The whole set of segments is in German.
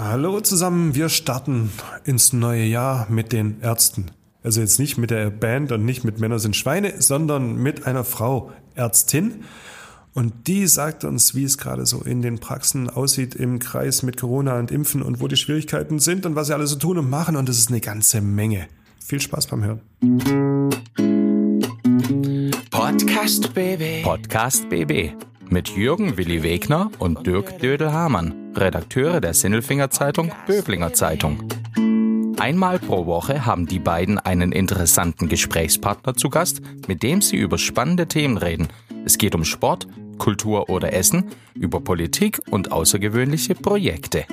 Hallo zusammen, wir starten ins neue Jahr mit den Ärzten. Also jetzt nicht mit der Band und nicht mit Männer sind Schweine, sondern mit einer Frau, Ärztin. Und die sagt uns, wie es gerade so in den Praxen aussieht im Kreis mit Corona und Impfen und wo die Schwierigkeiten sind und was sie alle so tun und machen. Und das ist eine ganze Menge. Viel Spaß beim Hören. Podcast BB. Podcast BB mit Jürgen Willi Wegner und Dirk Dödel-Hamann, Redakteure der Sinnelfinger Zeitung Böblinger Zeitung. Einmal pro Woche haben die beiden einen interessanten Gesprächspartner zu Gast, mit dem sie über spannende Themen reden. Es geht um Sport, Kultur oder Essen, über Politik und außergewöhnliche Projekte.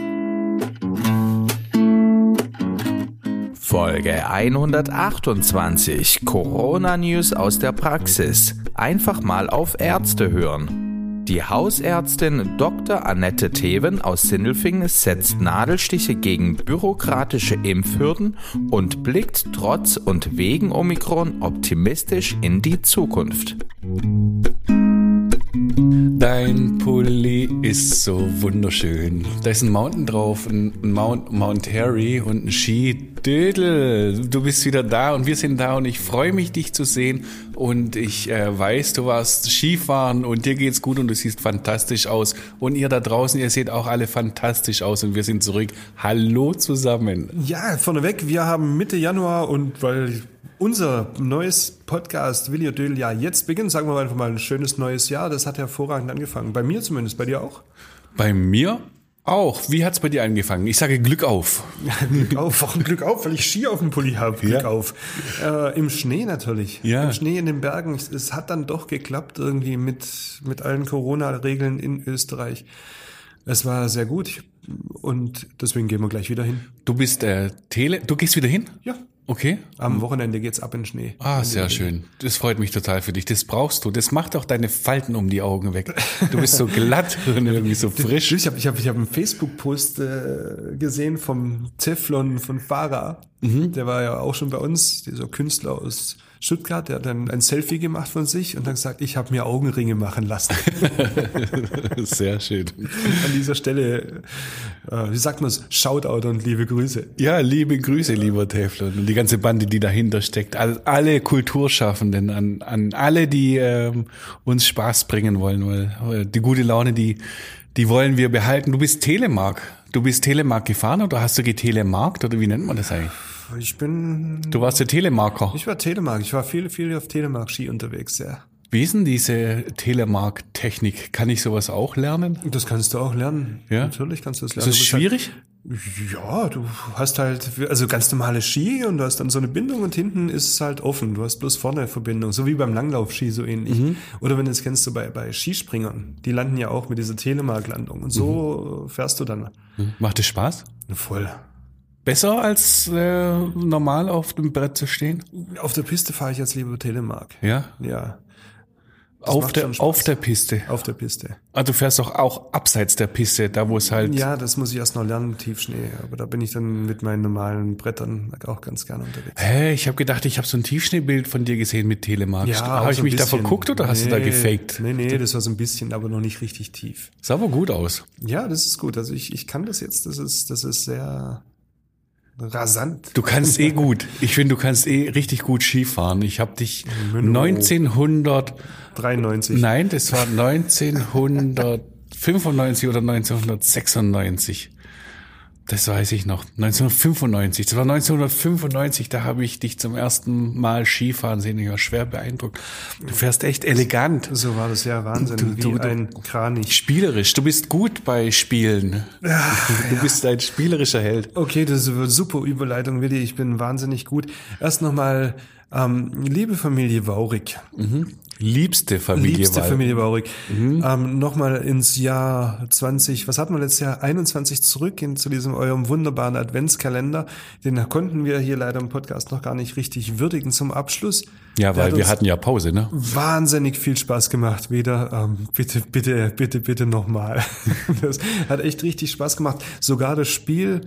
Folge 128 Corona News aus der Praxis. Einfach mal auf Ärzte hören. Die Hausärztin Dr. Annette Theven aus Sindelfingen setzt Nadelstiche gegen bürokratische Impfhürden und blickt trotz und wegen Omikron optimistisch in die Zukunft. Dein Pulli ist so wunderschön. Da ist ein Mountain drauf, ein Mount, Mount Harry und ein Ski. Dödel, du bist wieder da und wir sind da und ich freue mich, dich zu sehen. Und ich äh, weiß, du warst Skifahren und dir geht's gut und du siehst fantastisch aus. Und ihr da draußen, ihr seht auch alle fantastisch aus und wir sind zurück. Hallo zusammen. Ja, vorneweg, wir haben Mitte Januar und weil unser neues Podcast Willi und Dödel ja jetzt beginnt, sagen wir einfach mal ein schönes neues Jahr. Das hat hervorragend angefangen. Bei mir zumindest, bei dir auch? Bei mir auch. Wie hat's bei dir angefangen? Ich sage Glück auf. Glück auf, warum Glück auf? Weil ich Ski auf dem Pulli habe. Glück Ja. auf. Äh, Im Schnee natürlich. Ja. Im Schnee in den Bergen. Es, es hat dann doch geklappt irgendwie mit, mit allen Corona-Regeln in Österreich. Es war sehr gut und deswegen gehen wir gleich wieder hin. Du bist äh, Tele. Du gehst wieder hin? Ja. Okay. Am Wochenende geht's ab in den Schnee. Ah, sehr schön. Das freut mich total für dich. Das brauchst du. Das macht auch deine Falten um die Augen weg. Du bist so glatt und irgendwie so frisch. Ich habe ich hab, ich hab einen Facebook-Post äh, gesehen vom Teflon von Farah. Mhm. Der war ja auch schon bei uns, dieser Künstler aus Stuttgart. Der hat dann ein Selfie gemacht von sich und dann gesagt, ich habe mir Augenringe machen lassen. Sehr schön. An dieser Stelle, äh, wie sagt man es, Shoutout und liebe Grüße. Ja, liebe Grüße, lieber Teflon und die ganze Bande, die dahinter steckt. All, alle Kulturschaffenden, an, an alle, die ähm, uns Spaß bringen wollen, weil äh, die gute Laune, die, die wollen wir behalten. Du bist Telemark. Du bist Telemark gefahren oder hast du getelemarkt oder wie nennt man das eigentlich? Ich bin, Du warst der Telemarker. ich war Telemark. Ich war viel, viel auf Telemark-Ski unterwegs, ja. Wie ist denn diese Telemark-Technik? Kann ich sowas auch lernen? Das kannst du auch lernen. Ja? Natürlich kannst du das Ist lernen. das Du musst halt- schwierig? Ja, du hast halt, also ganz normale Ski und du hast dann so eine Bindung und hinten ist es halt offen. Du hast bloß vorne eine Verbindung, so wie beim Langlaufski so ähnlich. Mhm. Oder wenn du es kennst, so bei, bei Skispringern, die landen ja auch mit dieser Telemark-Landung und so Mhm. fährst du dann Macht es Spaß? voll. Besser als äh, normal auf dem Brett zu stehen? Auf der Piste fahre ich jetzt lieber Telemark. Ja. Ja, Das Auf der, auf der Piste. auf der Piste. Ah, du fährst doch auch abseits der Piste, da wo es halt. Ja, das muss ich erst noch lernen, Tiefschnee. Aber da bin ich dann mit meinen normalen Brettern auch ganz gerne unterwegs. Hä, ich habe gedacht, ich habe so ein Tiefschneebild von dir gesehen mit Telemark. auch habe ich so mich da bisschen. verguckt oder hast du da Nee, gefaked? Nee, nee, das war so ein bisschen, aber noch nicht richtig tief. Sah aber gut aus. Ja, das ist gut. Also ich, ich kann das jetzt. Das ist, das ist sehr rasant. Du kannst eh gut. Ich finde, du kannst eh richtig gut Skifahren. Ich habe dich Menno. 1900, 93. nein, das war 1995 oder 1996. Das weiß ich noch. 1995. Das war 1995, da habe ich dich zum ersten Mal Skifahren sehen. Ich war schwer beeindruckt. Du fährst echt elegant. So war das ja Wahnsinn. Du- wie du- du- ein Kranich. Spielerisch. Du bist gut bei Spielen. du bist ein spielerischer Held. Okay, das wird super Überleitung, Willi. Ich bin wahnsinnig gut. Erst nochmal, ähm, liebe Familie Waurig. Liebste Familie. Liebste Wall. Familie Baurig. Mhm. Ähm, Nochmal ins Jahr 20, was hatten wir letztes Jahr? 21 zurück in, zu diesem eurem wunderbaren Adventskalender. Den konnten wir hier leider im Podcast noch gar nicht richtig würdigen zum Abschluss. Ja, Der weil hat wir hatten ja Pause, ne? wahnsinnig viel Spaß gemacht wieder. Ähm, bitte, bitte, bitte, bitte nochmal. das hat echt richtig Spaß gemacht. Sogar das Spiel.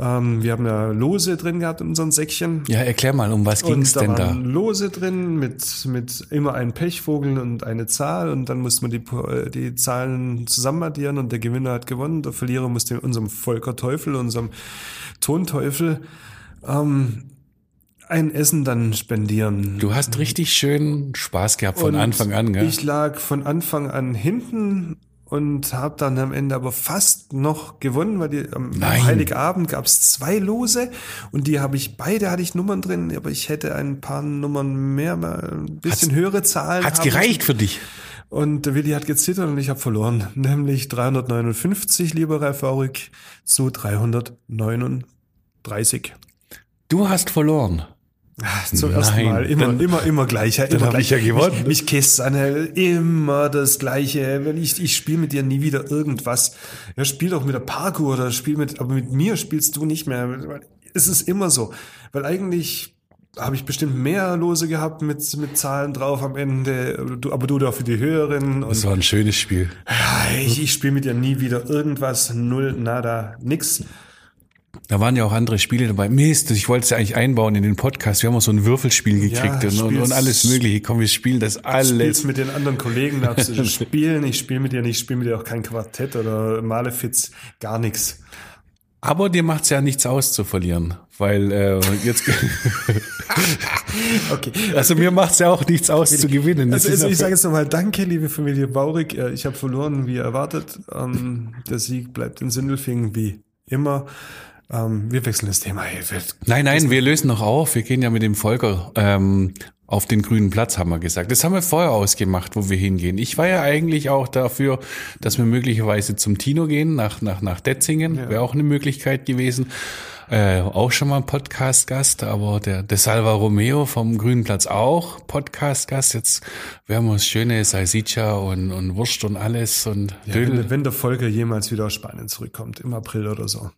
Ähm, wir haben ja Lose drin gehabt in unseren Säckchen. Ja, erklär mal, um was ging es da denn da? Lose drin mit, mit immer einem Pechvogel und eine Zahl und dann musste man die, äh, die Zahlen zusammen addieren und der Gewinner hat gewonnen. Der Verlierer musste unserem Volker Teufel, unserem Tonteufel, ähm, ein Essen dann spendieren. Du hast richtig schön Spaß gehabt von Und Anfang an, gell? Ich lag von Anfang an hinten und habe dann am Ende aber fast noch gewonnen, weil die, am Nein. Heiligabend gab es zwei Lose und die habe ich beide hatte ich Nummern drin, aber ich hätte ein paar Nummern mehr, mal ein bisschen Hat's- höhere Zahlen. Hat's gereicht für dich? Und der Willi hat gezittert und ich habe verloren, nämlich 359, lieber Ralf Aurig, zu 339. Du hast verloren. Zum ersten Nein, Mal. Immer, dann- immer, immer gleicher. dann Immer hab ich ja gewonnen. Mich, mich kisst Anne, immer das Gleiche. Wenn ich, ich spiele mit dir nie wieder irgendwas. Ja, spiel doch mit der Parkour oder spiel mit, aber mit mir spielst du nicht mehr. Es ist immer so. Weil eigentlich habe ich bestimmt mehr Lose gehabt mit, mit Zahlen drauf am Ende. Du, aber du dafür die höheren. Das war ein schönes Spiel. ja, ich, ich spiele mit dir nie wieder irgendwas. Null, nada, nix. Da waren ja auch andere Spiele dabei. Mist, ich wollte es ja eigentlich einbauen in den Podcast. Wir haben auch so ein Würfelspiel gekriegt Ja, und, und, spiel's- alles mögliche. Komm, wir spielen das alles. mit den anderen Kollegen, darfst du spielen. Ich spiele mit dir nicht, ich spiele mit dir auch kein Quartett oder Malefiz, gar nichts. Aber dir macht's ja nichts aus zu verlieren. Weil äh, jetzt Okay. Also mir macht's ja auch nichts aus zu gewinnen. Das Also, also ich sage jetzt nochmal Danke, liebe Familie Baurig. Äh, Ich habe verloren, wie erwartet. Ähm, Der Sieg bleibt in Sindelfingen wie immer. Ähm, Wir wechseln das Thema. Hey, Nein, nein, wir lösen noch auf. Wir gehen ja mit dem Volker ähm, auf den grünen Platz, haben wir gesagt. Das haben wir vorher ausgemacht, wo wir hingehen. Ich war ja eigentlich auch dafür, dass wir möglicherweise zum Tino gehen, nach, nach, nach Detzingen. Wäre auch eine Möglichkeit gewesen. Äh, auch schon mal Podcast-Gast, aber der, der Salva Romeo vom Grünen Platz auch Podcast-Gast. Jetzt werden wir uns schöne Salsiccia und, und Wurst und alles und Ja, wenn, wenn der Volker jemals wieder aus Spanien zurückkommt, im April oder so.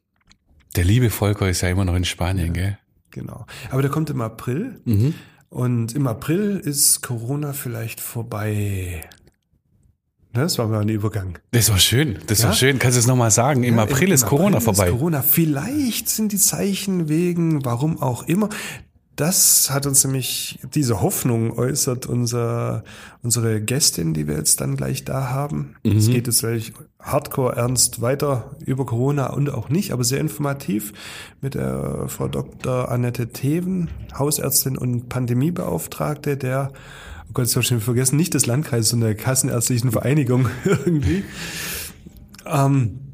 Der liebe Volker ist ja immer noch in Spanien, gell? Genau. Aber der kommt im April. Mhm. Und im April ist Corona vielleicht vorbei. Ne, Das war mal ein Übergang. Das war schön, das Ja? war schön. Kannst du es nochmal sagen? Im Ja, April im ist Corona April vorbei. Ist Corona. Vielleicht sind die Zeichen wegen, warum auch immer. Das hat uns nämlich diese Hoffnung äußert unser, unsere Gästin, die wir jetzt dann gleich da haben. Es geht jetzt wirklich hardcore ernst weiter über Corona und auch nicht, aber sehr informativ mit der Frau Dr. Annette Theven, Hausärztin und Pandemiebeauftragte der Oh Gott, das habe ich schon vergessen, nicht des Landkreises, sondern der Kassenärztlichen Vereinigung irgendwie. Ähm,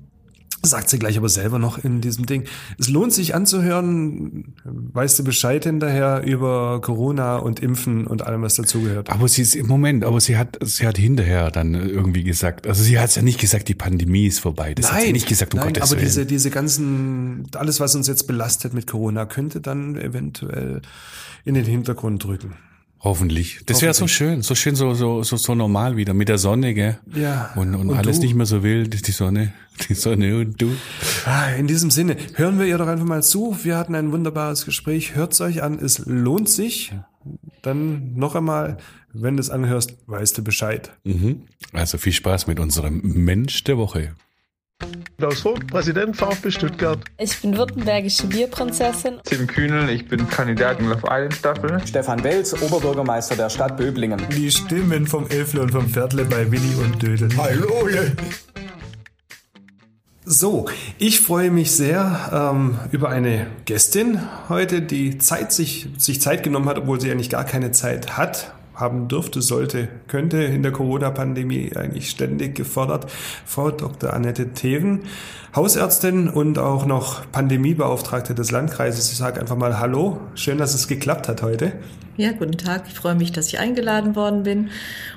sagt sie gleich aber selber noch in diesem Ding. Es lohnt sich anzuhören, weißt du Bescheid hinterher über Corona und Impfen und allem, was dazugehört. Aber sie ist im Moment, aber sie hat, sie hat hinterher dann irgendwie gesagt, also sie hat ja nicht gesagt, die Pandemie ist vorbei. Das hat sie nicht gesagt, um nein, Gottes aber Willen. diese, diese ganzen, alles, was uns jetzt belastet mit Corona, könnte dann eventuell in den Hintergrund drücken. Hoffentlich. Das wäre so schön, so schön, so, so, so, so normal wieder mit der Sonne, gell? Ja. Und, und, Und alles du? nicht mehr so wild, die Sonne, die Sonne und du. Ah, In diesem Sinne, hören wir ihr doch einfach mal zu. Wir hatten ein wunderbares Gespräch. Hört's euch an, es lohnt sich. Dann noch einmal, wenn du es anhörst, weißt du Bescheid. Mhm. Also viel Spaß mit unserem Mensch der Woche. Klaus Vogt, Präsident VfB Stuttgart. Ich bin württembergische Bierprinzessin. Tim Kühnel, ich bin Kandidat in Love Island Staffel. Stefan Welz, Oberbürgermeister der Stadt Böblingen. Die Stimmen vom Elfle und vom Pferdle bei Willi und Dödel. Hallo! So, ich freue mich sehr ähm, über eine Gästin heute, die Zeit sich, sich Zeit genommen hat, obwohl sie eigentlich gar keine Zeit hat, haben dürfte, sollte, könnte in der Corona-Pandemie eigentlich ständig gefordert. Frau Dr. Annette Theven, Hausärztin und auch noch Pandemiebeauftragte des Landkreises. Ich sage einfach mal Hallo. Schön, dass es geklappt hat heute. Ja, guten Tag. Ich freue mich, dass ich eingeladen worden bin.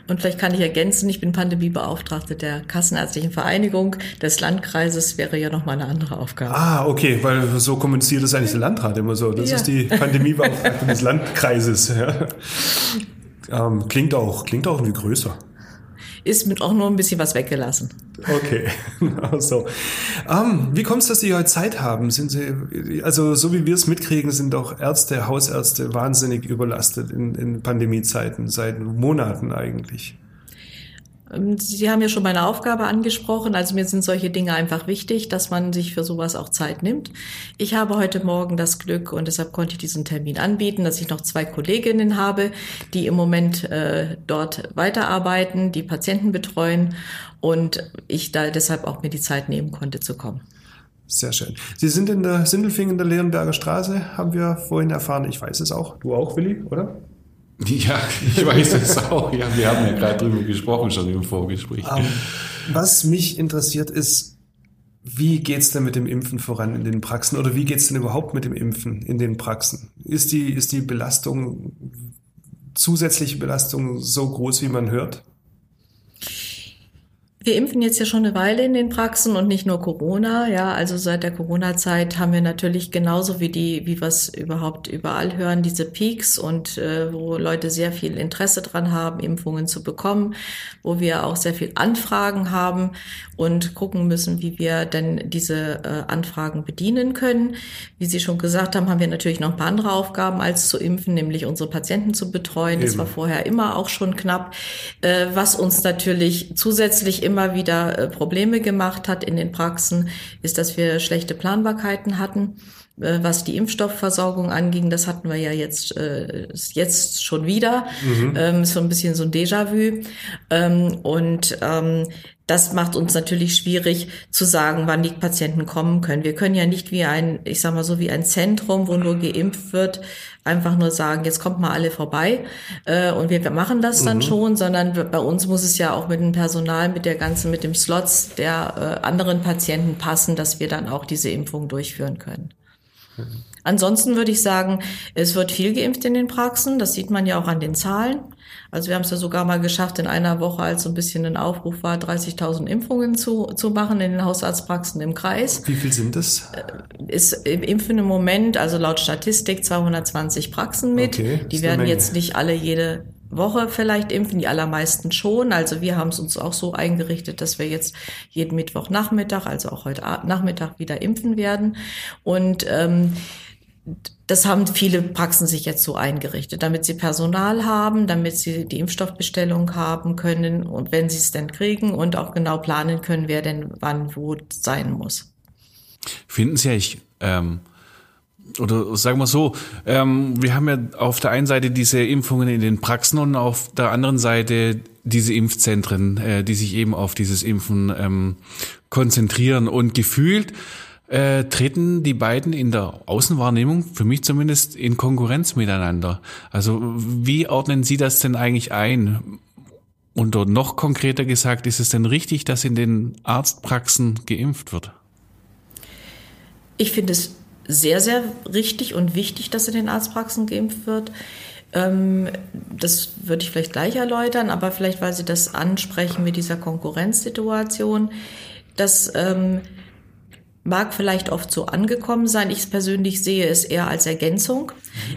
Und vielleicht kann ich ergänzen, ich bin Pandemiebeauftragte der Kassenärztlichen Vereinigung des Landkreises. Wäre ja nochmal eine andere Aufgabe. Ah, okay, weil so kommuniziert das eigentlich der Landrat immer so. Das Ja. ist die Pandemiebeauftragte des Landkreises. Ja. Ähm, klingt auch, klingt auch irgendwie größer. Ist mit auch nur ein bisschen was weggelassen. Okay, so. Ähm, wie kommt es, dass Sie heute Zeit haben? Sind Sie, also so wie wir es mitkriegen, sind auch Ärzte, Hausärzte wahnsinnig überlastet in, in Pandemiezeiten, seit Monaten eigentlich. Ähm, Sie haben ja schon meine Aufgabe angesprochen. Also mir sind solche Dinge einfach wichtig, dass man sich für sowas auch Zeit nimmt. Ich habe heute Morgen das Glück und deshalb konnte ich diesen Termin anbieten, dass ich noch zwei Kolleginnen habe, die im Moment äh, dort weiterarbeiten, die Patienten betreuen und ich da deshalb auch mir die Zeit nehmen konnte zu kommen. Sehr schön. Sie sind in der Sindelfingen der Leonberger Straße, haben wir vorhin erfahren. Ich weiß es auch. Du auch, Willi, oder? Ja, ich weiß es auch. Ja, wir haben ja gerade drüber gesprochen schon im Vorgespräch. Um, ähm, was mich interessiert ist, wie geht's denn mit dem Impfen voran in den Praxen oder wie geht's denn überhaupt mit dem Impfen in den Praxen? Ist die, ist die Belastung, zusätzliche Belastung so groß, wie man hört? Wir impfen jetzt ja schon eine Weile in den Praxen und nicht nur Corona. Ja, also seit der Corona-Zeit haben wir natürlich genauso wie die, wie wir es überhaupt überall hören, diese Peaks und äh, wo Leute sehr viel Interesse dran haben, Impfungen zu bekommen, wo wir auch sehr viel Anfragen haben und gucken müssen, wie wir denn diese äh, Anfragen bedienen können. Wie Sie schon gesagt haben, haben wir natürlich noch ein paar andere Aufgaben als zu impfen, nämlich unsere Patienten zu betreuen. Eben. Das war vorher immer auch schon knapp, äh, was uns natürlich zusätzlich immer wieder äh, Probleme gemacht hat in den Praxen, ist, dass wir schlechte Planbarkeiten hatten äh, was die Impfstoffversorgung anging, das hatten wir ja jetzt, äh, jetzt schon wieder. Mhm. Ähm, so ein bisschen so ein Déjà-vu. Ähm, und ähm, das macht uns natürlich schwierig zu sagen, wann die Patienten kommen können. Wir können ja nicht wie ein, ich sag mal so wie ein Zentrum, wo nur geimpft wird, einfach nur sagen, jetzt kommt mal alle vorbei äh, und wir, machen das dann mhm. schon, sondern bei uns muss es ja auch mit dem Personal, mit der ganzen, mit dem Slots der äh, anderen Patienten passen, dass wir dann auch diese Impfung durchführen können. Mhm. Ansonsten würde ich sagen, es wird viel geimpft in den Praxen. Das sieht man ja auch an den Zahlen. Also wir haben es ja sogar mal geschafft, in einer Woche, als so ein bisschen ein Aufruf war, 30.000 Impfungen zu, zu machen in den Hausarztpraxen im Kreis. Wie viel sind das? Äh, ist impfen im Moment, also laut Statistik, 220 Praxen mit. Okay, die werden jetzt nicht alle jede Woche vielleicht impfen, die allermeisten schon. Also wir haben es uns auch so eingerichtet, dass wir jetzt jeden Mittwochnachmittag, also auch heute Nachmittag wieder impfen werden. Und ähm, das haben viele Praxen sich jetzt so eingerichtet, damit sie Personal haben, damit sie die Impfstoffbestellung haben können und wenn sie es denn kriegen und auch genau planen können, wer denn wann wo sein muss. Finden Sie eigentlich, ähm, oder sagen wir so, ähm, wir haben ja auf der einen Seite diese Impfungen in den Praxen und auf der anderen Seite diese Impfzentren, äh, die sich eben auf dieses Impfen ähm, konzentrieren und gefühlt äh, treten die beiden in der Außenwahrnehmung, für mich zumindest, in Konkurrenz miteinander. Also wie ordnen Sie das denn eigentlich ein? Und noch konkreter gesagt, ist es denn richtig, dass in den Arztpraxen geimpft wird? Ich finde es sehr, sehr richtig und wichtig, dass in den Arztpraxen geimpft wird. Ähm, das würde ich vielleicht gleich erläutern, aber vielleicht, weil Sie das ansprechen mit dieser Konkurrenzsituation, dass ähm, mag vielleicht oft so angekommen sein. Ich persönlich sehe es eher als Ergänzung.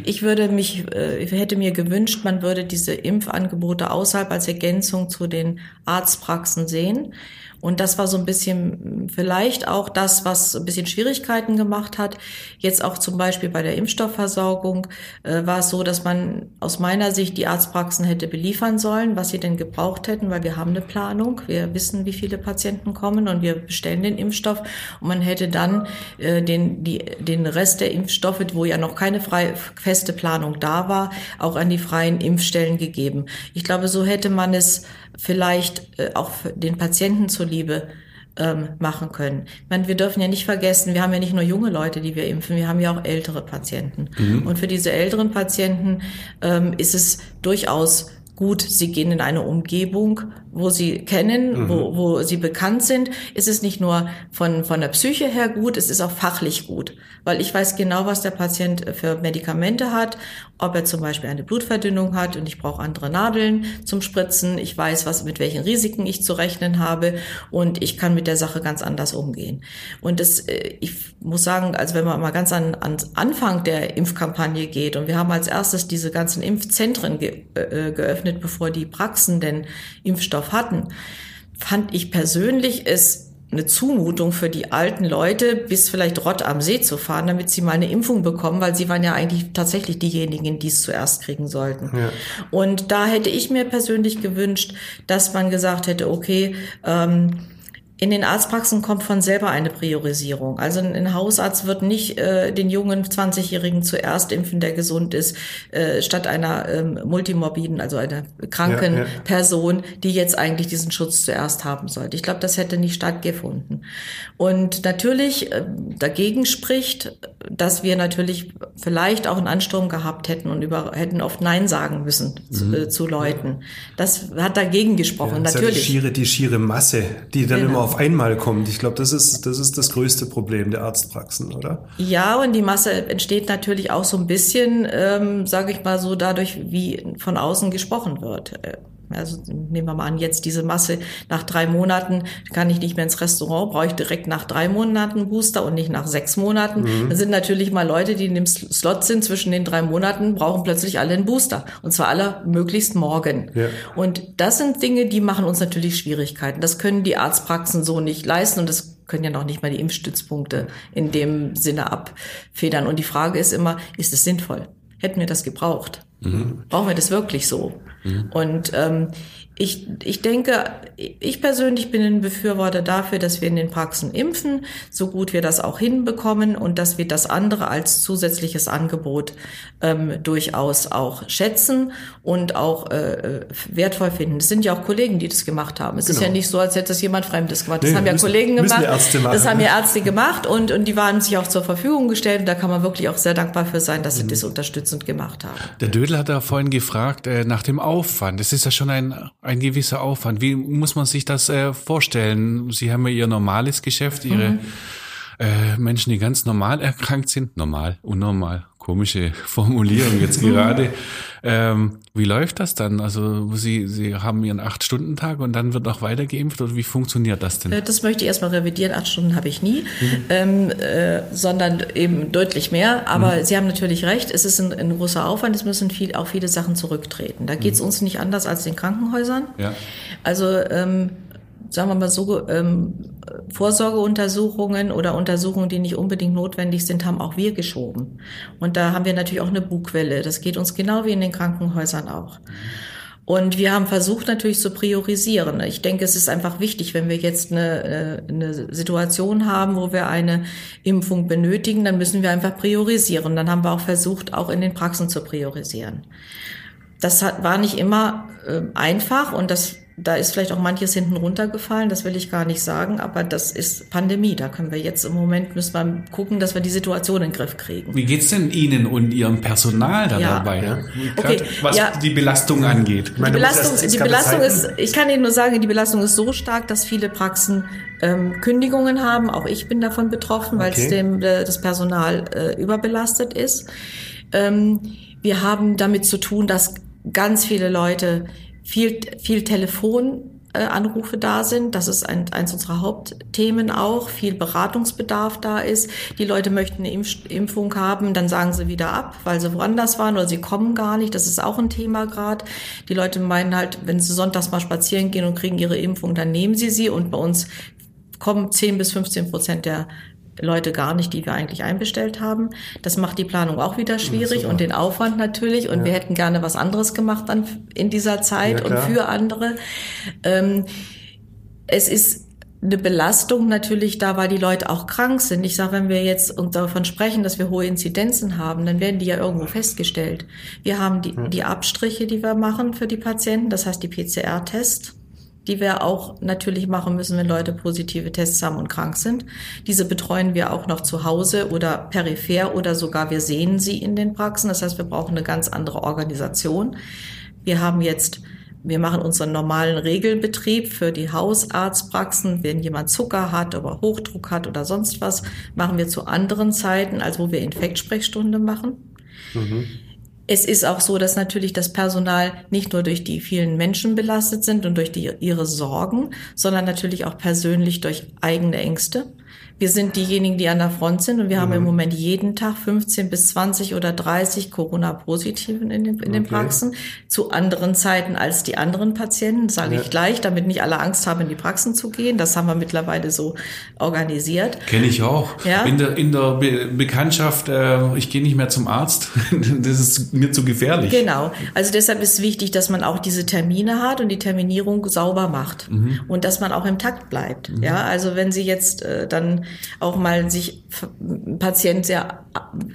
Ich würde mich, äh, hätte mir gewünscht, man würde diese Impfangebote außerhalb als Ergänzung zu den Arztpraxen sehen. Und das war so ein bisschen vielleicht auch das, was ein bisschen Schwierigkeiten gemacht hat. Jetzt auch zum Beispiel bei der Impfstoffversorgung äh, war es so, dass man aus meiner Sicht die Arztpraxen hätte beliefern sollen, was sie denn gebraucht hätten, weil wir haben eine Planung. Wir wissen, wie viele Patienten kommen und wir bestellen den Impfstoff. Und man hätte dann äh, den, die, den Rest der Impfstoffe, wo ja noch keine frei, feste Planung da war, auch an die freien Impfstellen gegeben. Ich glaube, so hätte man es vielleicht äh, auch den Patienten zuliebe ähm, machen können. Ich meine, wir dürfen ja nicht vergessen, wir haben ja nicht nur junge Leute, die wir impfen, wir haben ja auch ältere Patienten. Mhm. Und für diese älteren Patienten ähm, ist es durchaus gut, sie gehen in eine Umgebung, wo sie kennen, mhm. wo, wo sie bekannt sind, ist es nicht nur von, von der Psyche her gut, es ist auch fachlich gut. Weil ich weiß genau, was der Patient für Medikamente hat, ob er zum Beispiel eine Blutverdünnung hat und ich brauche andere Nadeln zum Spritzen. Ich weiß, was, mit welchen Risiken ich zu rechnen habe und ich kann mit der Sache ganz anders umgehen. Und das, äh, ich muss sagen, also wenn man mal ganz an, an Anfang der Impfkampagne geht und wir haben als erstes diese ganzen Impfzentren ge, äh, geöffnet, bevor die Praxen den Impfstoff hatten, fand ich persönlich es eine Zumutung für die alten Leute, bis vielleicht Rott am See zu fahren, damit sie mal eine Impfung bekommen, weil sie waren ja eigentlich tatsächlich diejenigen, die es zuerst kriegen sollten. Ja. Und da hätte ich mir persönlich gewünscht, dass man gesagt hätte, okay, ähm, in den Arztpraxen kommt von selber eine Priorisierung. Also ein Hausarzt wird nicht äh, den jungen 20-Jährigen zuerst impfen, der gesund ist, äh, statt einer ähm, multimorbiden, also einer kranken ja, ja. Person, die jetzt eigentlich diesen Schutz zuerst haben sollte. Ich glaube, das hätte nicht stattgefunden. Und natürlich äh, dagegen spricht, dass wir natürlich vielleicht auch einen Ansturm gehabt hätten und über, hätten oft Nein sagen müssen mhm. zu, äh, zu, Leuten. Das hat dagegen gesprochen, ja, natürlich. die, schiere, die schiere Masse, die dann genau. immer auf auf einmal kommt. Ich glaube, das ist, das ist das größte Problem der Arztpraxen, oder? Ja, und die Masse entsteht natürlich auch so ein bisschen, ähm, sage ich mal so, dadurch, wie von außen gesprochen wird. Also nehmen wir mal an, jetzt diese Masse nach drei Monaten kann ich nicht mehr ins Restaurant, brauche ich direkt nach drei Monaten Booster und nicht nach sechs Monaten. Mhm. Dann sind natürlich mal Leute, die in dem Slot sind zwischen den drei Monaten, brauchen plötzlich alle einen Booster. Und zwar alle möglichst morgen. Ja. Und das sind Dinge, die machen uns natürlich Schwierigkeiten. Das können die Arztpraxen so nicht leisten und das können ja noch nicht mal die Impfstützpunkte in dem Sinne abfedern. Und die Frage ist immer, ist es sinnvoll? Hätten wir das gebraucht? Mhm. Brauchen wir das wirklich so? Mhm. Und ähm, ich, ich denke, ich persönlich bin ein Befürworter dafür, dass wir in den Praxen impfen, so gut wir das auch hinbekommen und dass wir das andere als zusätzliches Angebot ähm, durchaus auch schätzen und auch äh, wertvoll finden. Es sind ja auch Kollegen, die das gemacht haben. Es genau. ist ja nicht so, als hätte das jemand Fremdes gemacht. Das nee, haben ja müssen, Kollegen gemacht. Das haben ja Ärzte gemacht und, und die waren sich auch zur Verfügung gestellt. Und da kann man wirklich auch sehr dankbar für sein, dass sie mhm. das unterstützend gemacht haben. Der Dödel hat da vorhin gefragt äh, nach dem Aufwand. Das ist ja schon ein ein gewisser Aufwand. Wie muss man sich das äh, vorstellen? Sie haben ja Ihr normales Geschäft, Ihre mhm. äh, Menschen, die ganz normal erkrankt sind. Normal, unnormal, komische Formulierung jetzt gerade. Ähm, wie läuft das dann? Also Sie, Sie haben Ihren Acht-Stunden-Tag und dann wird auch weiter geimpft oder wie funktioniert das denn? Äh, das möchte ich erstmal revidieren. Acht Stunden habe ich nie, mhm. ähm, äh, sondern eben deutlich mehr. Aber mhm. Sie haben natürlich recht, es ist ein, ein, großer Aufwand. Es müssen viel, auch viele Sachen zurücktreten. Da geht es mhm. uns nicht anders als den Krankenhäusern. Ja. Also ähm, sagen wir mal so, ähm, Vorsorgeuntersuchungen oder Untersuchungen, die nicht unbedingt notwendig sind, haben auch wir geschoben. Und da haben wir natürlich auch eine Bugwelle. Das geht uns genau wie in den Krankenhäusern auch. Und wir haben versucht natürlich zu priorisieren. Ich denke, es ist einfach wichtig, wenn wir jetzt eine, äh, eine Situation haben, wo wir eine Impfung benötigen, dann müssen wir einfach priorisieren. Dann haben wir auch versucht, auch in den Praxen zu priorisieren. Das war nicht immer äh, einfach und das da ist vielleicht auch manches hinten runtergefallen, das will ich gar nicht sagen, aber das ist Pandemie. Da können wir jetzt im Moment müssen wir gucken, dass wir die Situation in den Griff kriegen. Wie geht's denn Ihnen und Ihrem Personal da ja. dabei? Ja. Okay. Was ja. die Belastung angeht. Die Belastung, die Belastung ist, ich kann Ihnen nur sagen, die Belastung ist so stark, dass viele Praxen ähm, Kündigungen haben. Auch ich bin davon betroffen, weil okay. es dem äh, das Personal äh, überbelastet ist. Ähm, wir haben damit zu tun, dass ganz viele Leute viel, viel Telefonanrufe da sind. Das ist ein, eins unserer Hauptthemen auch. Viel Beratungsbedarf da ist. Die Leute möchten eine Impf Impfung haben, dann sagen sie wieder ab, weil sie woanders waren oder sie kommen gar nicht. Das ist auch ein Thema gerade. Die Leute meinen halt, wenn sie sonntags mal spazieren gehen und kriegen ihre Impfung, dann nehmen sie sie. Und bei uns kommen 10 bis 15 Prozent der Leute gar nicht, die wir eigentlich einbestellt haben. Das macht die Planung auch wieder schwierig und den Aufwand natürlich. Und ja. wir hätten gerne was anderes gemacht dann in dieser Zeit ja, und für andere. Ähm, es ist eine Belastung natürlich da, weil die Leute auch krank sind. Ich sage, wenn wir jetzt davon sprechen, dass wir hohe Inzidenzen haben, dann werden die ja irgendwo festgestellt. Wir haben die, die Abstriche, die wir machen für die Patienten, das heißt die PCR-Tests die wir auch natürlich machen müssen, wenn Leute positive Tests haben und krank sind. Diese betreuen wir auch noch zu Hause oder peripher oder sogar wir sehen sie in den Praxen. Das heißt, wir brauchen eine ganz andere Organisation. Wir haben jetzt wir machen unseren normalen Regelbetrieb für die Hausarztpraxen. Wenn jemand Zucker hat oder Hochdruck hat oder sonst was, machen wir zu anderen Zeiten, als wo wir Infektsprechstunde machen. Mhm. Es ist auch so, dass natürlich das Personal nicht nur durch die vielen Menschen belastet sind und durch die, ihre Sorgen, sondern natürlich auch persönlich durch eigene Ängste. Wir sind diejenigen, die an der Front sind und wir haben im Moment jeden Tag 15 bis 20 oder 30 Corona-Positiven in den, in den Okay. Praxen zu anderen Zeiten als die anderen Patienten, sage ich gleich, damit nicht alle Angst haben, in die Praxen zu gehen. Das haben wir mittlerweile so organisiert. Kenne ich auch. Ja. In der, in der Be Bekanntschaft, äh, ich gehe nicht mehr zum Arzt. das ist mir zu gefährlich. Genau. Also deshalb ist wichtig, dass man auch diese Termine hat und die Terminierung sauber macht und dass man auch im Takt bleibt. Ja, also wenn Sie jetzt äh, dann auch mal sich ein Patient sehr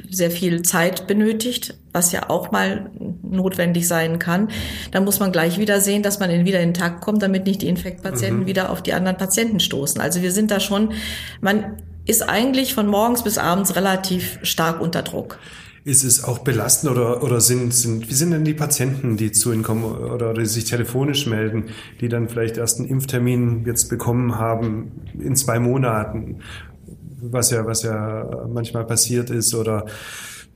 sehr viel Zeit benötigt, was ja auch mal notwendig sein kann, dann muss man gleich wieder sehen, dass man in, wieder in den Takt kommt, damit nicht die Infektpatienten wieder auf die anderen Patienten stoßen. Also wir sind da schon, man ist eigentlich von morgens bis abends relativ stark unter Druck. Ist es auch belastend oder, oder sind, sind, wie sind denn die Patienten, die zu Ihnen kommen oder die sich telefonisch melden, die dann vielleicht erst einen Impftermin jetzt bekommen haben in zwei Monaten, was ja, was ja manchmal passiert ist oder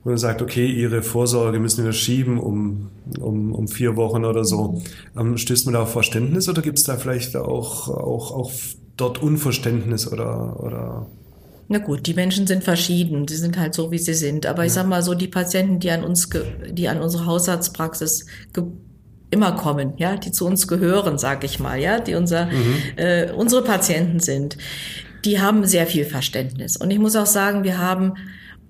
wo man sagt, okay, Ihre Vorsorge müssen wir schieben um, um, um vier Wochen oder so. Ähm, stößt man da auf Verständnis oder gibt es da vielleicht auch, auch, auch dort Unverständnis oder, oder Na gut, die Menschen sind verschieden, die sind halt so, wie sie sind. Aber ich sag mal so, die Patienten, die an uns, die an unsere Hausarztpraxis immer kommen, ja, die zu uns gehören, sag ich mal, ja, die unser, äh, unsere Patienten sind, die haben sehr viel Verständnis. Und ich muss auch sagen, wir haben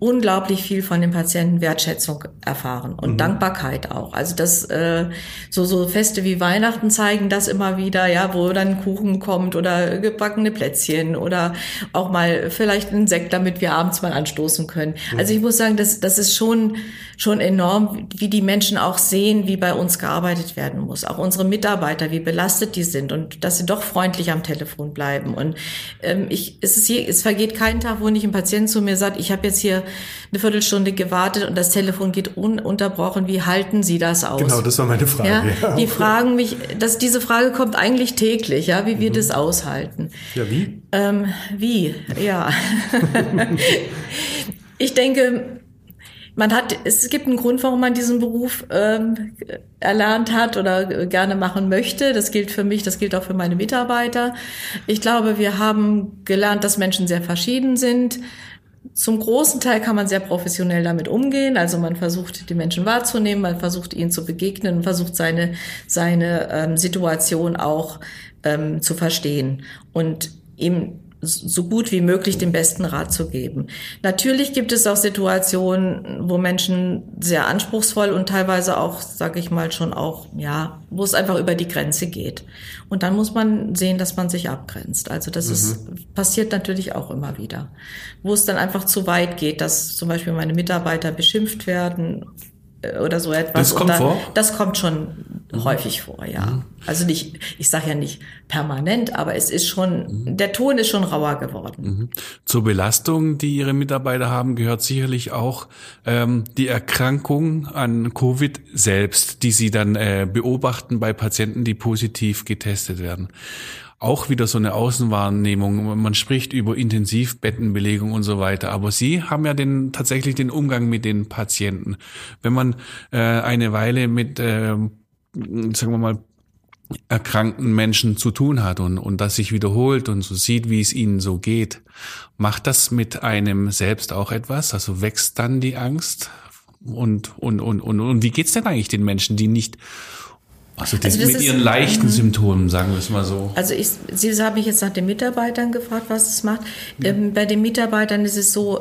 unglaublich viel von den Patienten Wertschätzung erfahren und Dankbarkeit auch. Also das äh, so so Feste wie Weihnachten zeigen das immer wieder, ja, wo dann Kuchen kommt oder gebackene Plätzchen oder auch mal vielleicht ein Sekt, damit wir abends mal anstoßen können. Also ich muss sagen, das das ist schon schon enorm, wie die Menschen auch sehen, wie bei uns gearbeitet werden muss. Auch unsere Mitarbeiter, wie belastet die sind und dass sie doch freundlich am Telefon bleiben. Und ähm, ich, es, ist je, es vergeht kein Tag, wo nicht ein Patient zu mir sagt, ich habe jetzt hier eine Viertelstunde gewartet und das Telefon geht ununterbrochen. Wie halten Sie das aus? Genau, das war meine Frage. Ja, Ja. die fragen mich, dass diese Frage kommt eigentlich täglich, ja, wie wir das aushalten. Ja, wie? Ähm, wie? Ja. ich denke, man hat, es gibt einen Grund, warum man diesen Beruf ähm, erlernt hat oder gerne machen möchte. Das gilt für mich, das gilt auch für meine Mitarbeiter. Ich glaube, wir haben gelernt, dass Menschen sehr verschieden sind. Zum großen Teil kann man sehr professionell damit umgehen. Also man versucht, die Menschen wahrzunehmen, man versucht, ihnen zu begegnen versucht, seine, seine ähm, Situation auch ähm, zu verstehen und ihm so gut wie möglich den besten Rat zu geben. Natürlich gibt es auch Situationen, wo Menschen sehr anspruchsvoll und teilweise auch, sage ich mal, schon auch, ja, wo es einfach über die Grenze geht. Und dann muss man sehen, dass man sich abgrenzt. Also das ist passiert natürlich auch immer wieder, wo es dann einfach zu weit geht, dass zum Beispiel meine Mitarbeiter beschimpft werden äh, oder so etwas. Das kommt dann, vor? Das kommt schon häufig vor, ja. Also nicht, ich sage ja nicht permanent, aber es ist schon, der Ton ist schon rauer geworden. Zur Belastung, die Ihre Mitarbeiter haben, gehört sicherlich auch ähm, die Erkrankung an Covid selbst, die Sie dann äh, beobachten bei Patienten, die positiv getestet werden. Auch wieder so eine Außenwahrnehmung. Man spricht über Intensivbettenbelegung und so weiter. Aber Sie haben ja den, tatsächlich den Umgang mit den Patienten. Wenn man äh, eine Weile mit, äh, sagen wir mal, erkrankten Menschen zu tun hat und, und das sich wiederholt und so sieht, wie es ihnen so geht, macht das mit einem selbst auch etwas? Also wächst dann die Angst? Und, und, und, und, und wie geht's denn eigentlich den Menschen, die nicht, also, Also mit ist- ihren leichten Symptomen, sagen wir es mal so? Also ich, Sie haben mich jetzt nach den Mitarbeitern gefragt, was es macht. Ähm, bei den Mitarbeitern ist es so,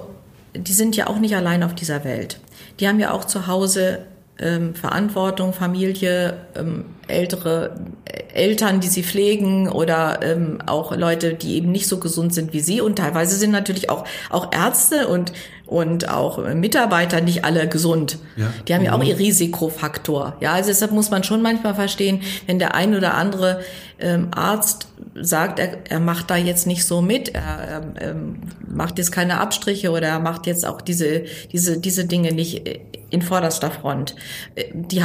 die sind ja auch nicht allein auf dieser Welt. Die haben ja auch zu Hause ähm, Verantwortung, Familie, ähm, ältere äh, Eltern, die sie pflegen oder ähm, auch Leute, die eben nicht so gesund sind wie sie. Und teilweise sind natürlich auch, auch Ärzte und, und auch Mitarbeiter nicht alle gesund. Ja. Die haben ja auch ihr Risikofaktor. Ja, also deshalb muss man schon manchmal verstehen, wenn der ein oder andere ähm, Arzt sagt, er, er macht da jetzt nicht so mit, er, er ähm, macht jetzt keine Abstriche oder er macht jetzt auch diese, diese, diese Dinge nicht äh, in vorderster Front. Äh, Die,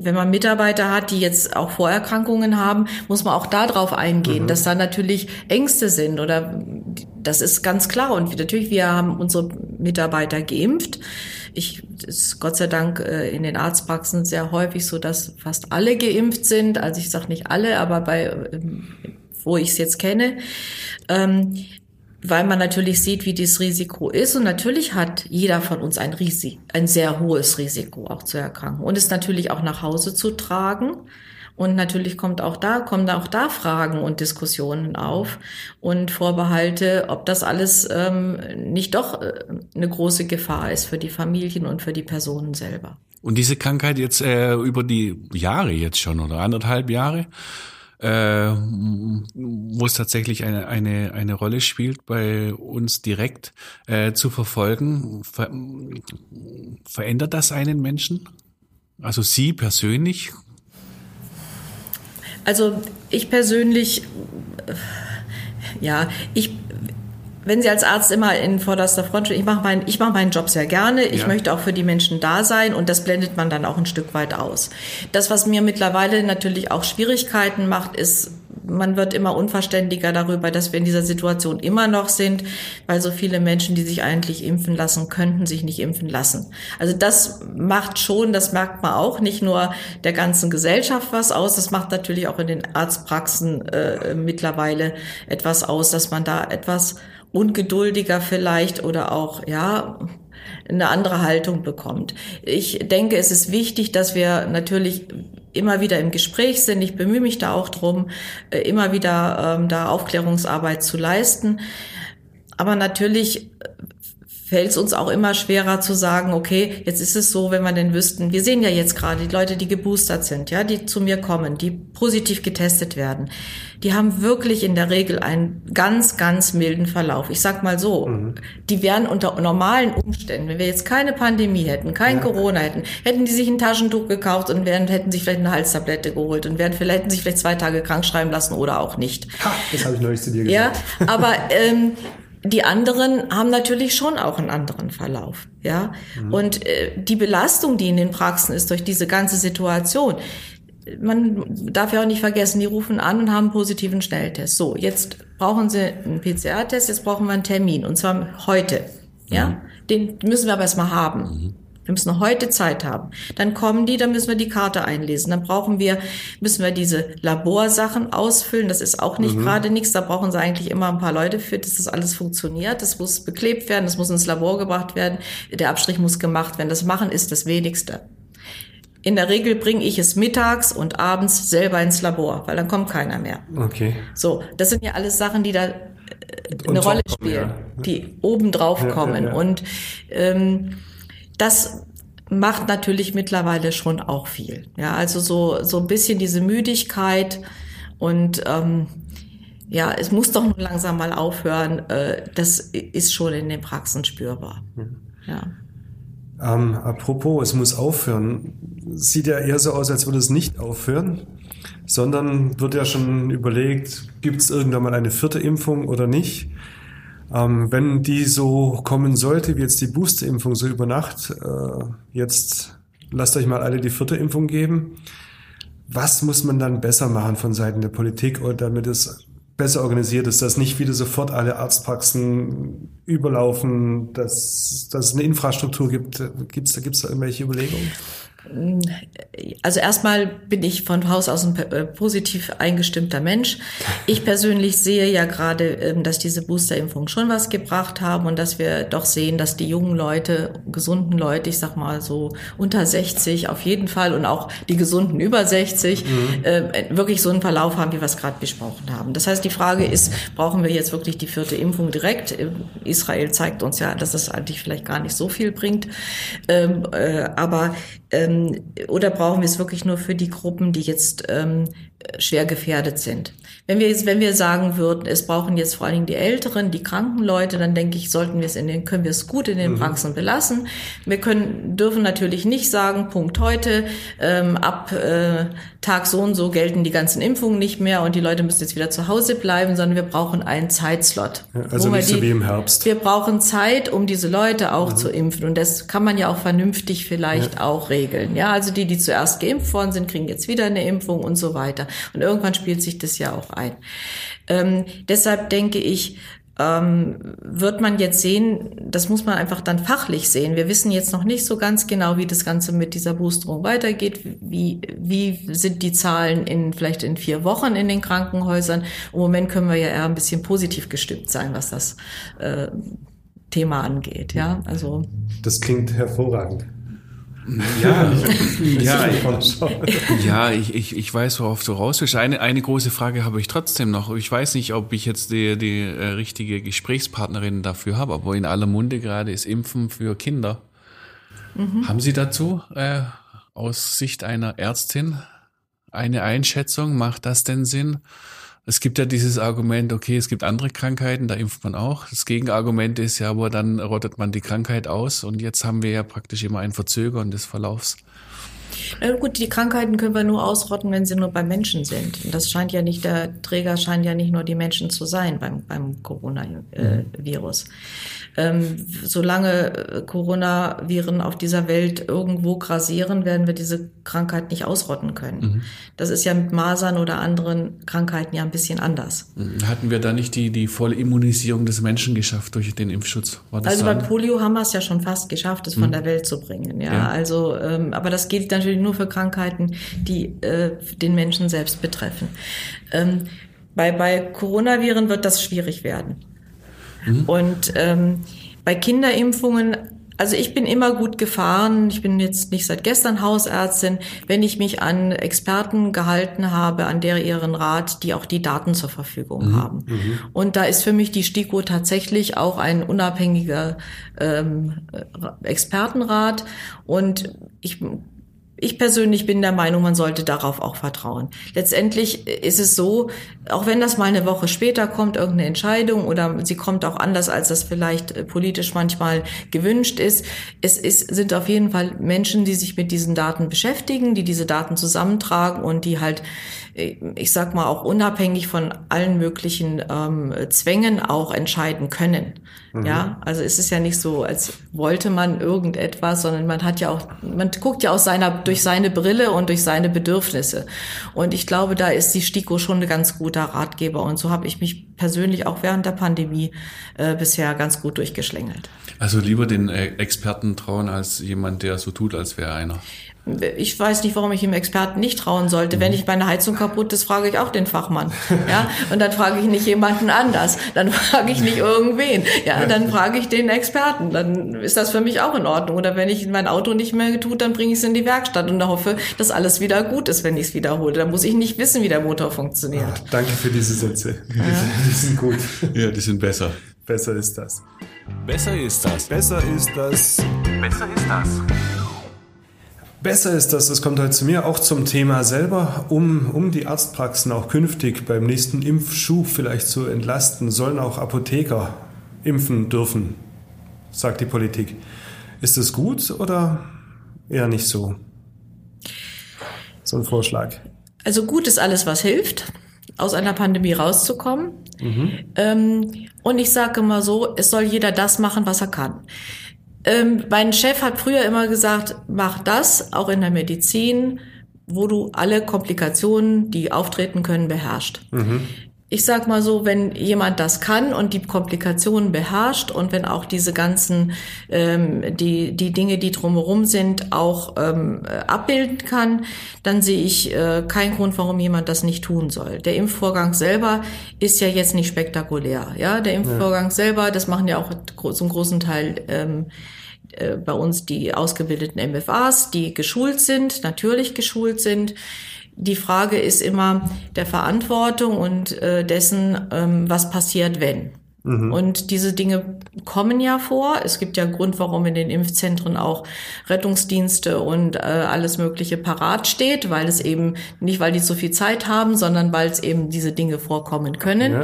wenn man Mitarbeiter hat, die jetzt auch Vorerkrankungen haben, muss man auch darauf eingehen, dass da natürlich Ängste sind oder das ist ganz klar. Und natürlich, wir haben unsere Mitarbeiter geimpft. Ich ist Gott sei Dank äh, in den Arztpraxen sehr häufig so, dass fast alle geimpft sind. Also ich sage nicht alle, aber bei ähm, wo ich es jetzt kenne. Ähm, weil man natürlich sieht, wie dieses Risiko ist. Und natürlich hat jeder von uns ein Risiko, ein sehr hohes Risiko auch zu erkranken und ist natürlich auch nach Hause zu tragen. Und natürlich kommt auch da, kommen auch da Fragen und Diskussionen auf und Vorbehalte, ob das alles ähm, nicht doch äh, eine große Gefahr ist für die Familien und für die Personen selber. Und diese Krankheit jetzt äh, über die Jahre jetzt schon oder anderthalb Jahre, äh, wo es tatsächlich eine, eine, eine Rolle spielt, bei uns direkt äh, zu verfolgen. Ver verändert das einen Menschen? Also Sie persönlich? Also ich persönlich, ja, ich wenn Sie als Arzt immer in vorderster Front stehen, ich mache meinen, ich mache meinen Job sehr gerne. Ich ja. möchte auch für die Menschen da sein und das blendet man dann auch ein Stück weit aus. Das, was mir mittlerweile natürlich auch Schwierigkeiten macht, ist, man wird immer unverständiger darüber, dass wir in dieser Situation immer noch sind, weil so viele Menschen, die sich eigentlich impfen lassen könnten, sich nicht impfen lassen. Also das macht schon, das merkt man auch, nicht nur der ganzen Gesellschaft was aus, das macht natürlich auch in den Arztpraxen äh, mittlerweile etwas aus, dass man da etwas ungeduldiger vielleicht oder auch, ja, eine andere Haltung bekommt. Ich denke, es ist wichtig, dass wir natürlich immer wieder im Gespräch sind. Ich bemühe mich da auch drum, äh, immer wieder ähm, da Aufklärungsarbeit zu leisten. Aber natürlich fällt es uns auch immer schwerer zu sagen, okay, jetzt ist es so, wenn wir denn wüssten, wir sehen ja jetzt gerade die Leute, die geboostert sind, ja, die zu mir kommen, die positiv getestet werden, die haben wirklich in der Regel einen ganz, ganz milden Verlauf. Ich sag mal so, mhm. die wären unter normalen Umständen, wenn wir jetzt keine Pandemie hätten, kein ja. Corona hätten, hätten die sich ein Taschentuch gekauft und wären, hätten sich vielleicht eine Halstablette geholt und wären vielleicht, hätten sich vielleicht zwei Tage krank schreiben lassen oder auch nicht. Ha, das habe ich neulich zu dir gesagt. Ja, aber ähm, die anderen haben natürlich schon auch einen anderen Verlauf, ja. Mhm. Und äh, die Belastung, die in den Praxen ist durch diese ganze Situation, man darf ja auch nicht vergessen, die rufen an und haben einen positiven Schnelltest. So, jetzt brauchen sie einen PCR-Test, jetzt brauchen wir einen Termin und zwar heute, ja. Mhm. Den müssen wir aber erstmal haben. Mhm. Wir müssen heute Zeit haben. Dann kommen die, dann müssen wir die Karte einlesen. Dann brauchen wir, müssen wir diese Laborsachen ausfüllen. Das ist auch nicht mhm. gerade nichts. Da brauchen sie eigentlich immer ein paar Leute für, dass das alles funktioniert. Das muss beklebt werden, das muss ins Labor gebracht werden. Der Abstrich muss gemacht werden. Das Machen ist das Wenigste. In der Regel bringe ich es mittags und abends selber ins Labor, weil dann kommt keiner mehr. Okay. So, das sind ja alles Sachen, die da äh, eine Rolle spielen, ja. die oben drauf ja, kommen. Ja, und ähm, das macht natürlich mittlerweile schon auch viel. Ja, also so, so ein bisschen diese Müdigkeit und ähm, ja, es muss doch nun langsam mal aufhören. Äh, das ist schon in den Praxen spürbar. Mhm. Ja. Ähm, apropos, es muss aufhören. Sieht ja eher so aus, als würde es nicht aufhören, sondern wird ja schon überlegt, gibt es irgendwann mal eine vierte Impfung oder nicht? Ähm, wenn die so kommen sollte, wie jetzt die Boosterimpfung so über Nacht, äh, jetzt lasst euch mal alle die vierte Impfung geben. Was muss man dann besser machen von Seiten der Politik, damit es besser organisiert ist, dass nicht wieder sofort alle Arztpraxen überlaufen, dass, dass es eine Infrastruktur gibt? Gibt's da, gibt's da irgendwelche Überlegungen? Also erstmal bin ich von Haus aus ein äh, positiv eingestimmter Mensch. Ich persönlich sehe ja gerade, ähm, dass diese Boosterimpfungen schon was gebracht haben und dass wir doch sehen, dass die jungen Leute, gesunden Leute, ich sag mal so unter 60 auf jeden Fall und auch die gesunden über 60 mhm. äh, wirklich so einen Verlauf haben, wie wir es gerade besprochen haben. Das heißt, die Frage ist, brauchen wir jetzt wirklich die vierte Impfung direkt? Israel zeigt uns ja, dass das eigentlich vielleicht gar nicht so viel bringt. Ähm, äh, aber ähm, oder brauchen wir es wirklich nur für die Gruppen, die jetzt ähm, schwer gefährdet sind? Wenn wir jetzt, wenn wir sagen würden, es brauchen jetzt vor allen Dingen die Älteren, die kranken Leute, dann denke ich, sollten wir es in den, können wir es gut in den mhm. Praxen belassen. Wir können, dürfen natürlich nicht sagen, Punkt heute, ähm, ab äh, Tag so und so gelten die ganzen Impfungen nicht mehr und die Leute müssen jetzt wieder zu Hause bleiben, sondern wir brauchen einen Zeitslot. Ja, also nicht so wie im Herbst. Wir brauchen Zeit, um diese Leute auch mhm. zu impfen und das kann man ja auch vernünftig vielleicht ja. auch regeln. Ja, also die, die zuerst geimpft worden sind, kriegen jetzt wieder eine Impfung und so weiter. Und irgendwann spielt sich das ja auch ein. Ähm, deshalb denke ich, ähm, wird man jetzt sehen, das muss man einfach dann fachlich sehen. Wir wissen jetzt noch nicht so ganz genau, wie das Ganze mit dieser Boosterung weitergeht. Wie, wie sind die Zahlen in vielleicht in vier Wochen in den Krankenhäusern? Im Moment können wir ja eher ein bisschen positiv gestimmt sein, was das äh, Thema angeht. Ja, also. Das klingt hervorragend. Ja, ja, ja ich, ich, ich weiß, worauf du raus willst. Eine, eine große Frage habe ich trotzdem noch. Ich weiß nicht, ob ich jetzt die, die äh, richtige Gesprächspartnerin dafür habe, aber in aller Munde gerade ist Impfen für Kinder. Mhm. Haben Sie dazu äh, aus Sicht einer Ärztin eine Einschätzung? Macht das denn Sinn? Es gibt ja dieses Argument, okay, es gibt andere Krankheiten, da impft man auch. Das Gegenargument ist ja, aber dann rottet man die Krankheit aus und jetzt haben wir ja praktisch immer ein Verzögern des Verlaufs. Na gut, die Krankheiten können wir nur ausrotten, wenn sie nur bei Menschen sind. Und das scheint ja nicht, der Träger scheint ja nicht nur die Menschen zu sein beim, beim Coronavirus. Äh, ähm, solange äh, Coronaviren auf dieser Welt irgendwo grasieren, werden wir diese Krankheit nicht ausrotten können. Mhm. Das ist ja mit Masern oder anderen Krankheiten ja ein bisschen anders. Mhm. Hatten wir da nicht die, die volle Immunisierung des Menschen geschafft durch den Impfschutz? also bei Polio haben wir es ja schon fast geschafft, es von mhm. der Welt zu bringen. Ja, ja. also, ähm, aber das gilt natürlich nur für Krankheiten, die äh, den Menschen selbst betreffen. Ähm, bei, bei Coronaviren wird das schwierig werden. Mhm. Und ähm, bei Kinderimpfungen also ich bin immer gut gefahren. Ich bin jetzt nicht seit gestern Hausärztin, wenn ich mich an Experten gehalten habe, an der ihren Rat, die auch die Daten zur Verfügung mhm. haben. Mhm. Und da ist für mich die STIKO tatsächlich auch ein unabhängiger ähm, Expertenrat. Und ich ich persönlich bin der Meinung, man sollte darauf auch vertrauen. Letztendlich ist es so, auch wenn das mal eine Woche später kommt, irgendeine Entscheidung oder sie kommt auch anders, als das vielleicht äh, politisch manchmal gewünscht ist. Es ist, sind auf jeden Fall Menschen, die sich mit diesen Daten beschäftigen, die diese Daten zusammentragen und die halt, äh, ich sag mal, auch unabhängig von allen möglichen ähm, Zwängen auch entscheiden können. Mhm. Ja, also es ist ja nicht so, als wollte man irgendetwas, sondern man hat ja auch, man guckt ja aus seiner, durch seine Brille und durch seine Bedürfnisse. Und ich glaube, da ist die STIKO schon ein ganz guter Ratgeber. Und so habe ich mich persönlich auch während der Pandemie äh, bisher ganz gut durchgeschlängelt. Also lieber den äh, Experten trauen als jemand, der so tut, als wäre einer ich weiß nicht, warum ich dem Experten nicht trauen sollte. Wenn ich meine Heizung kaputt ist, frage ich auch den Fachmann. Ja, und dann frage ich nicht jemanden anders. Dann frage ich nicht irgendwen. Ja, dann frage ich den Experten. Dann ist das für mich auch in Ordnung. Oder wenn ich mein Auto nicht mehr tut, dann bringe ich es in die Werkstatt und hoffe, dass alles wieder gut ist, wenn ich es wiederhole. Dann muss ich nicht wissen, wie der Motor funktioniert. Ach, danke für diese Sätze. Ja. Die sind gut. Ja, die sind besser. Besser ist das. Besser ist das. Besser ist das. Besser ist das. Besser ist das, es kommt heute zu mir auch zum Thema selber, um, um die Arztpraxen auch künftig beim nächsten Impfschub vielleicht zu entlasten, sollen auch Apotheker impfen dürfen, sagt die Politik. Ist das gut oder eher nicht so? So ein Vorschlag. Also gut ist alles, was hilft, aus einer Pandemie rauszukommen. Mhm. Ähm, und ich sage immer so, es soll jeder das machen, was er kann. Ähm, mein Chef hat früher immer gesagt, mach das, auch in der Medizin, wo du alle Komplikationen, die auftreten können, beherrscht. Mhm. Ich sag mal so, wenn jemand das kann und die Komplikationen beherrscht und wenn auch diese ganzen ähm, die die Dinge, die drumherum sind, auch ähm, abbilden kann, dann sehe ich äh, keinen Grund, warum jemand das nicht tun soll. Der Impfvorgang selber ist ja jetzt nicht spektakulär. Ja, der Impfvorgang ja. selber, das machen ja auch zum großen Teil ähm, äh, bei uns die ausgebildeten MFAs, die geschult sind, natürlich geschult sind. Die Frage ist immer der Verantwortung und äh, dessen, ähm, was passiert, wenn. Mhm. Und diese Dinge kommen ja vor. Es gibt ja einen Grund, warum in den Impfzentren auch Rettungsdienste und äh, alles Mögliche parat steht, weil es eben nicht, weil die so viel Zeit haben, sondern weil es eben diese Dinge vorkommen können. Ja.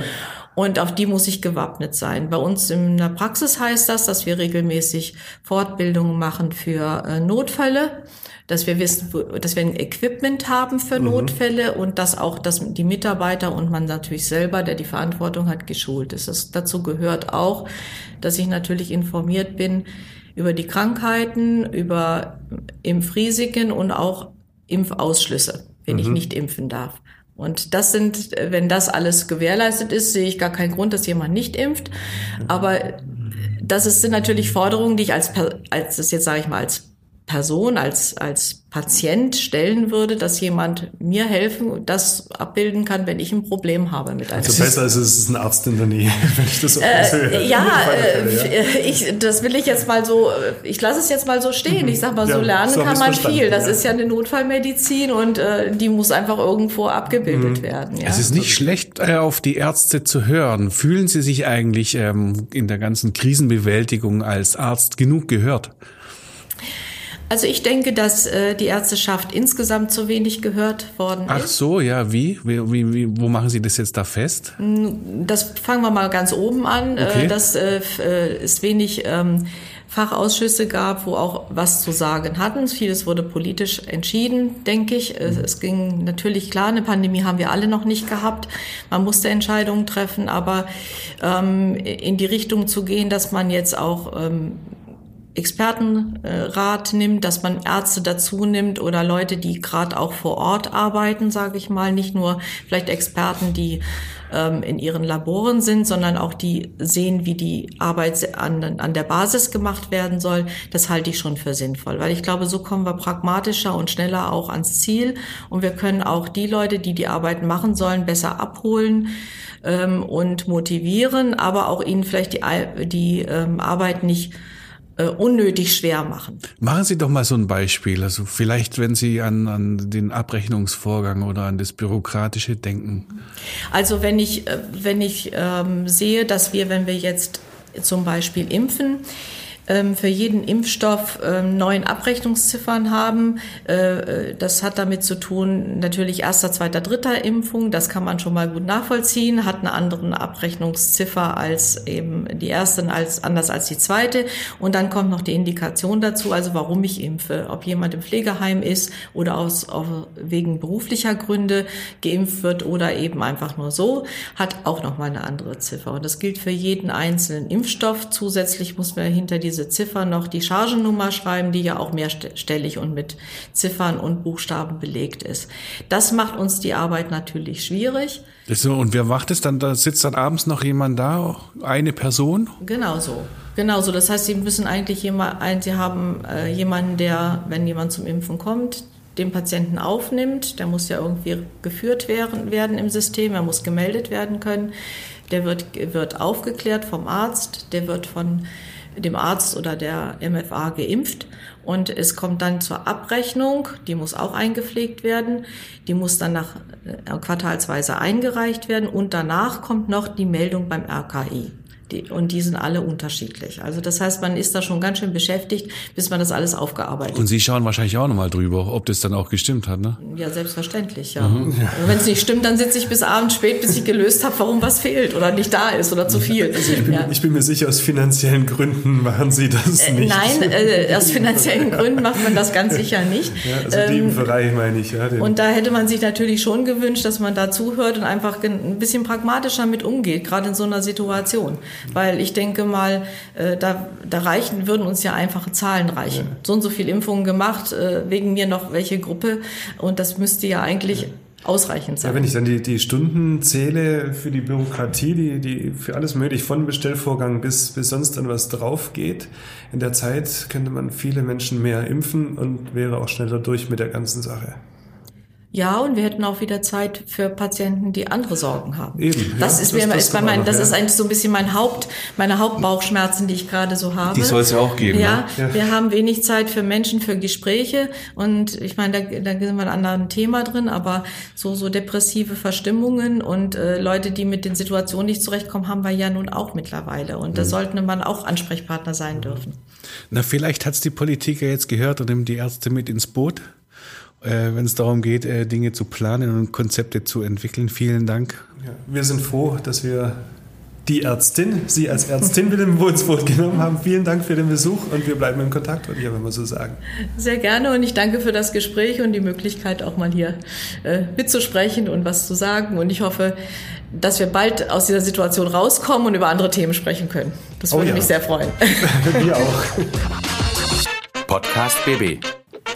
Und auf die muss ich gewappnet sein. Bei uns in der Praxis heißt das, dass wir regelmäßig Fortbildungen machen für äh, Notfälle, dass wir wissen, dass wir ein Equipment haben für mhm. Notfälle und dass auch dass die Mitarbeiter und man natürlich selber, der die Verantwortung hat, geschult ist. Das, dazu gehört auch, dass ich natürlich informiert bin über die Krankheiten, über Impfrisiken und auch Impfausschlüsse, wenn mhm. ich nicht impfen darf. Und das sind, wenn das alles gewährleistet ist, sehe ich gar keinen Grund, dass jemand nicht impft. Aber das ist, sind natürlich Forderungen, die ich als, als das jetzt sage ich mal, als Person, als, als Patient stellen würde, dass jemand mir helfen und das abbilden kann, wenn ich ein Problem habe mit einem. Also besser ist es ist ein Arzt in der Nähe, wenn ich das so äh, höre. Ja, äh, ich, das will ich jetzt mal so, ich lasse es jetzt mal so stehen. Ich sag mal, so Ja, lernen so kann man viel. Das ja. ist ja eine Notfallmedizin und äh, die muss einfach irgendwo abgebildet werden. Ja? Es ist nicht schlecht, äh, auf die Ärzte zu hören. Fühlen Sie sich eigentlich ähm, in der ganzen Krisenbewältigung als Arzt genug gehört? Also ich denke, dass äh, die Ärzteschaft insgesamt zu wenig gehört worden Ach ist. so, ja, wie? Wie, wie, wie? Wo machen Sie das jetzt da fest? Das fangen wir mal ganz oben an, Okay. äh, dass äh, äh, es wenig ähm, Fachausschüsse gab, wo auch was zu sagen hatten. Vieles wurde politisch entschieden, denke ich. Es, es ging natürlich klar, eine Pandemie haben wir alle noch nicht gehabt. Man musste Entscheidungen treffen, aber ähm, in die Richtung zu gehen, dass man jetzt auch ähm, Expertenrat nimmt, dass man Ärzte dazu nimmt oder Leute, die gerade auch vor Ort arbeiten, sage ich mal, nicht nur vielleicht Experten, die ähm, in ihren Laboren sind, sondern auch die sehen, wie die Arbeit an, an der Basis gemacht werden soll. Das halte ich schon für sinnvoll, weil ich glaube, so kommen wir pragmatischer und schneller auch ans Ziel und wir können auch die Leute, die die Arbeit machen sollen, besser abholen ähm, und motivieren, aber auch ihnen vielleicht die, die ähm, Arbeit nicht äh, unnötig schwer machen. Machen Sie doch mal so ein Beispiel. Also vielleicht, wenn Sie an, an den Abrechnungsvorgang oder an das Bürokratische denken. Also wenn ich, äh, wenn ich ähm, sehe, dass wir, wenn wir jetzt zum Beispiel impfen, für jeden Impfstoff ähm, neun Abrechnungsziffern haben. Äh, äh, das hat damit zu tun, natürlich erster, zweiter, dritter Impfung. Das kann man schon mal gut nachvollziehen. Hat eine andere Abrechnungsziffer als eben die erste, als, anders als die zweite. Und dann kommt noch die Indikation dazu, also warum ich impfe. Ob jemand im Pflegeheim ist oder aus, auf, wegen beruflicher Gründe geimpft wird oder eben einfach nur so, hat auch nochmal eine andere Ziffer. Und das gilt für jeden einzelnen Impfstoff. Zusätzlich muss man hinter diese Ziffer noch die Chargennummer schreiben, die ja auch mehrstellig und mit Ziffern und Buchstaben belegt ist. Das macht uns die Arbeit natürlich schwierig. So, und wer macht es dann? Da sitzt dann abends noch jemand da, eine Person? Genau so. Genau so. Das heißt, Sie müssen eigentlich jemand, ein, Sie haben äh, jemanden, der, wenn jemand zum Impfen kommt, den Patienten aufnimmt. Der muss ja irgendwie geführt werden, werden im System. Er muss gemeldet werden können. Der wird, wird aufgeklärt vom Arzt. Der wird von dem Arzt oder der MFA geimpft. Und es kommt dann zur Abrechnung, die muss auch eingepflegt werden, die muss dann nach äh, quartalsweise eingereicht werden. Und danach kommt noch die Meldung beim RKI. Die, und die sind alle unterschiedlich. Also das heißt, man ist da schon ganz schön beschäftigt, bis man das alles aufgearbeitet Und Sie schauen wahrscheinlich auch nochmal drüber, ob das dann auch gestimmt hat, ne? ja, selbstverständlich, ja. Und wenn es nicht stimmt, dann sitze ich bis abends spät, bis ich gelöst habe, warum was fehlt oder nicht da ist oder zu viel. Ich bin, ja. ich bin mir sicher, aus finanziellen Gründen machen Sie das Äh, nicht. Nein, äh, aus finanziellen Gründen macht man das ganz sicher nicht. Ja, also Ähm, Impferei meine ich. Ja, den, und da hätte man sich natürlich schon gewünscht, dass man da zuhört und einfach ein bisschen pragmatischer mit umgeht, gerade in so einer Situation. Weil ich denke mal, äh, da, da reichen, würden uns ja einfache Zahlen reichen. So und so viel Impfungen gemacht, äh, wegen mir noch welche Gruppe. Und das müsste ja eigentlich ausreichend sein. ja, wenn ich dann die, die Stunden zähle für die Bürokratie, die, die für alles möglich, von Bestellvorgang bis, bis sonst dann was drauf geht, in der Zeit könnte man viele Menschen mehr impfen und wäre auch schneller durch mit der ganzen Sache. Ja, und wir hätten auch wieder Zeit für Patienten, die andere Sorgen haben. Eben, Das ja, ist das- mir, das ist mein, noch, das ja. ist eigentlich so ein bisschen mein Haupt, meine Hauptbauchschmerzen, die ich gerade so habe. Die soll's ja auch geben, Ja, ne? wir haben wenig Zeit für Menschen, für Gespräche und ich meine, da, da sind wir in einem anderen Thema drin, aber so, so depressive Verstimmungen und äh, Leute, die mit den Situationen nicht zurechtkommen, haben wir ja nun auch mittlerweile und Mhm. da sollten man auch Ansprechpartner sein dürfen. Na, vielleicht hat's die Politik ja jetzt gehört und nimmt die Ärzte mit ins Boot, äh, wenn es darum geht, äh, Dinge zu planen und Konzepte zu entwickeln. Vielen Dank. Ja, wir sind froh, dass wir die Ärztin, Sie als Ärztin wieder ins Boot genommen haben. Vielen Dank für den Besuch und wir bleiben in Kontakt, würde ich aber mal so sagen. Sehr gerne und ich danke für das Gespräch und die Möglichkeit, auch mal hier äh, mitzusprechen und was zu sagen. Und ich hoffe, dass wir bald aus dieser Situation rauskommen und über andere Themen sprechen können. Das Oh würde ja. mich sehr freuen. Wir auch. Podcast BB.